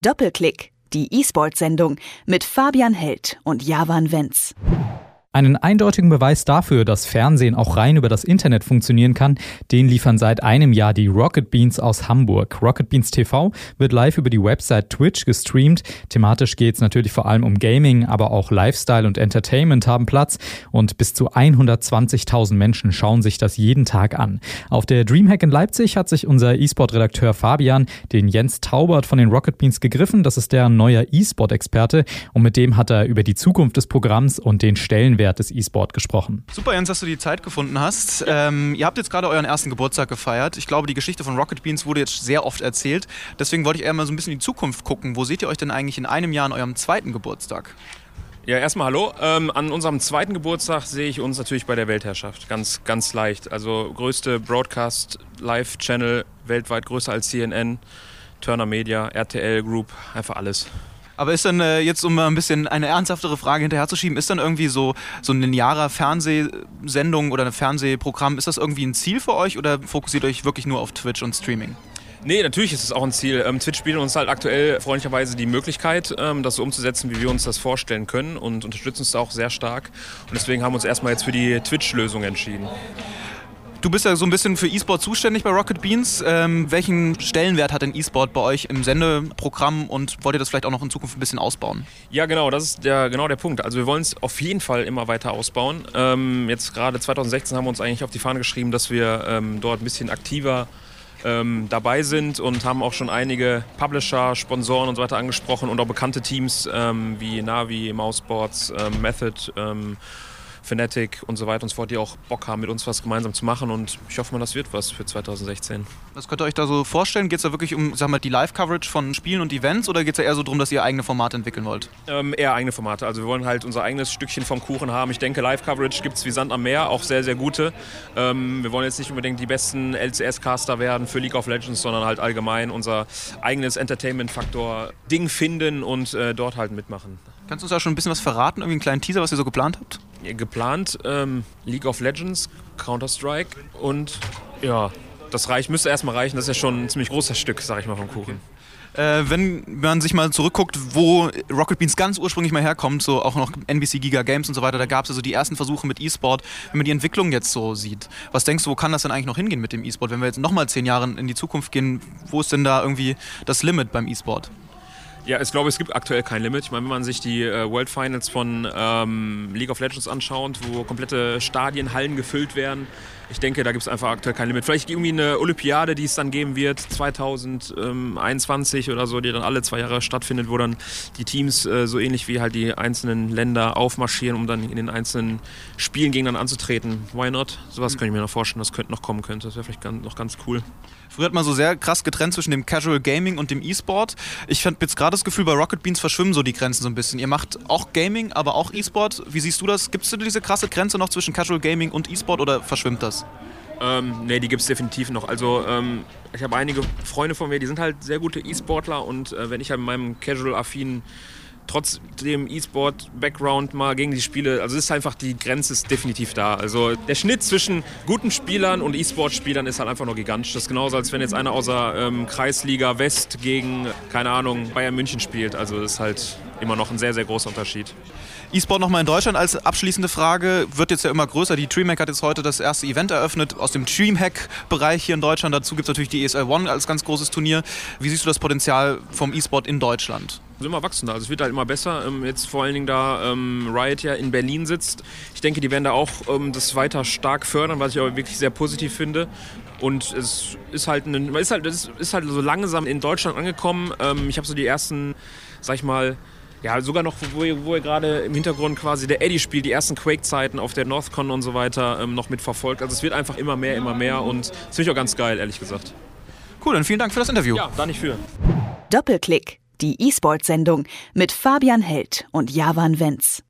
Doppelklick, die E-Sport-Sendung mit Fabian Held und Javan Wenz. Einen eindeutigen Beweis dafür, dass Fernsehen auch rein über das Internet funktionieren kann, den liefern seit einem Jahr die Rocket Beans aus Hamburg. Rocket Beans TV wird live über die Website Twitch gestreamt. Thematisch geht es natürlich vor allem um Gaming, aber auch Lifestyle und Entertainment haben Platz und bis zu 120.000 Menschen schauen sich das jeden Tag an. Auf der Dreamhack in Leipzig hat sich unser E-Sport-Redakteur Fabian den Jens Taubert von den Rocket Beans gegriffen. Das ist der neuer E-Sport-Experte und mit dem hat er über die Zukunft des Programms und den Stellenwert Stellenwert des E-Sport gesprochen. Super, Jens, dass du die Zeit gefunden hast. Ähm, ihr habt jetzt gerade euren ersten Geburtstag gefeiert. Ich glaube, die Geschichte von Rocket Beans wurde jetzt sehr oft erzählt. Deswegen wollte ich eher mal so ein bisschen in die Zukunft gucken. Wo seht ihr euch denn eigentlich in einem Jahr an eurem zweiten Geburtstag? Ja, erstmal hallo. Ähm, an unserem zweiten Geburtstag sehe ich uns natürlich bei der Weltherrschaft. Ganz, ganz leicht. Also größte Broadcast-Live-Channel weltweit, größer als CNN, Turner Media, RTL Group, einfach alles. Aber ist dann äh, jetzt, um mal ein bisschen eine ernsthaftere Frage hinterherzuschieben, ist dann irgendwie so, so ein linearer Fernsehsendung oder ein Fernsehprogramm, ist das irgendwie ein Ziel für euch oder fokussiert euch wirklich nur auf Twitch und Streaming? Nee, natürlich ist es auch ein Ziel. Ähm, Twitch bietet uns halt aktuell freundlicherweise die Möglichkeit, ähm, das so umzusetzen, wie wir uns das vorstellen können und unterstützen uns da auch sehr stark. Und deswegen haben wir uns erstmal jetzt für die Twitch-Lösung entschieden. Du bist ja so ein bisschen für E-Sport zuständig bei Rocket Beans. Ähm, welchen Stellenwert hat denn E-Sport bei euch im Sendeprogramm und wollt ihr das vielleicht auch noch in Zukunft ein bisschen ausbauen? Ja, genau, das ist der, genau der Punkt. Also wir wollen es auf jeden Fall immer weiter ausbauen. Ähm, jetzt gerade 2016 haben wir uns eigentlich auf die Fahne geschrieben, dass wir ähm, dort ein bisschen aktiver ähm, dabei sind und haben auch schon einige Publisher, Sponsoren und so weiter angesprochen und auch bekannte Teams ähm, wie Navi, Mouseboards, ähm, Method Fnatic und so weiter und so fort, die auch Bock haben, mit uns was gemeinsam zu machen. Und ich hoffe mal, das wird was für 2016. Was könnt ihr euch da so vorstellen? Geht es da wirklich um sag mal, die Live-Coverage von Spielen und Events oder geht es da eher so darum, dass ihr eigene Formate entwickeln wollt? Ähm, eher eigene Formate. Also wir wollen halt unser eigenes Stückchen vom Kuchen haben. Ich denke, Live-Coverage gibt es wie Sand am Meer, auch sehr, sehr gute. Ähm, wir wollen jetzt nicht unbedingt die besten LCS-Caster werden für League of Legends, sondern halt allgemein unser eigenes Entertainment-Faktor-Ding finden und äh, dort halt mitmachen. Kannst du uns da schon ein bisschen was verraten? Irgendwie einen kleinen Teaser, was ihr so geplant habt? Geplant ähm, League of Legends, Counter-Strike und ja, das reicht, müsste erstmal reichen. Das ist ja schon ein ziemlich großes Stück, sag ich mal, vom Kuchen. Äh, wenn man sich mal zurückguckt, wo Rocket Beans ganz ursprünglich mal herkommt, so auch noch NBC Giga Games und so weiter, da gab es also die ersten Versuche mit E-Sport. Wenn man die Entwicklung jetzt so sieht, was denkst du, wo kann das denn eigentlich noch hingehen mit dem E-Sport? Wenn wir jetzt nochmal zehn Jahre in die Zukunft gehen, wo ist denn da irgendwie das Limit beim E-Sport? Ja, ich glaube, es gibt aktuell kein Limit. Ich meine, wenn man sich die äh, World Finals von ähm, League of Legends anschaut, wo komplette Stadien, Hallen gefüllt werden, ich denke, da gibt es einfach aktuell kein Limit. Vielleicht irgendwie eine Olympiade, die es dann geben wird, 2021 oder so, die dann alle zwei Jahre stattfindet, wo dann die Teams äh, so ähnlich wie halt die einzelnen Länder aufmarschieren, um dann in den einzelnen Spielen gegeneinander anzutreten. Why not? Sowas könnte ich mir noch vorstellen, das könnte noch kommen könnte. Das wäre vielleicht noch ganz cool. Früher hat man so sehr krass getrennt zwischen dem Casual Gaming und dem E-Sport. Ich habe jetzt gerade das Gefühl, bei Rocket Beans verschwimmen so die Grenzen so ein bisschen. Ihr macht auch Gaming, aber auch E-Sport. Wie siehst du das? Gibt es diese krasse Grenze noch zwischen Casual Gaming und E-Sport oder verschwimmt das? Ähm, nee, die gibt es definitiv noch. Also ähm, ich habe einige Freunde von mir, die sind halt sehr gute E-Sportler und äh, wenn ich halt in meinem casual-affinen trotz dem E-Sport-Background mal gegen die Spiele, also es ist einfach, die Grenze ist definitiv da. Also der Schnitt zwischen guten Spielern und E-Sport-Spielern ist halt einfach nur gigantisch. Das ist genauso, als wenn jetzt einer außer ähm, Kreisliga West gegen, keine Ahnung, Bayern München spielt. Also ist halt immer noch ein sehr, sehr großer Unterschied. E-Sport nochmal in Deutschland als abschließende Frage. Wird jetzt ja immer größer. Die Dreamhack hat jetzt heute das erste Event eröffnet aus dem Dreamhack-Bereich hier in Deutschland. Dazu gibt es natürlich die ESL One als ganz großes Turnier. Wie siehst du das Potenzial vom E-Sport in Deutschland? Es immer wachsender, also es wird halt immer besser. Ähm, jetzt vor allen Dingen da ähm, Riot ja in Berlin sitzt. Ich denke, die werden da auch ähm, das weiter stark fördern, was ich aber wirklich sehr positiv finde. Und es ist halt, ein, ist halt, es ist halt so langsam in Deutschland angekommen. Ähm, ich habe so die ersten, sag ich mal, ja, sogar noch, wo ihr, wo ihr gerade im Hintergrund quasi der Eddie spielt, die ersten Quake-Zeiten auf der Northcon und so weiter ähm, noch mitverfolgt. Also es wird einfach immer mehr, immer mehr und das finde ich auch ganz geil, ehrlich gesagt. Cool, dann vielen Dank für das Interview. Ja, da nicht für. Doppelklick, die E-Sport-Sendung mit Fabian Held und Javan Wenz.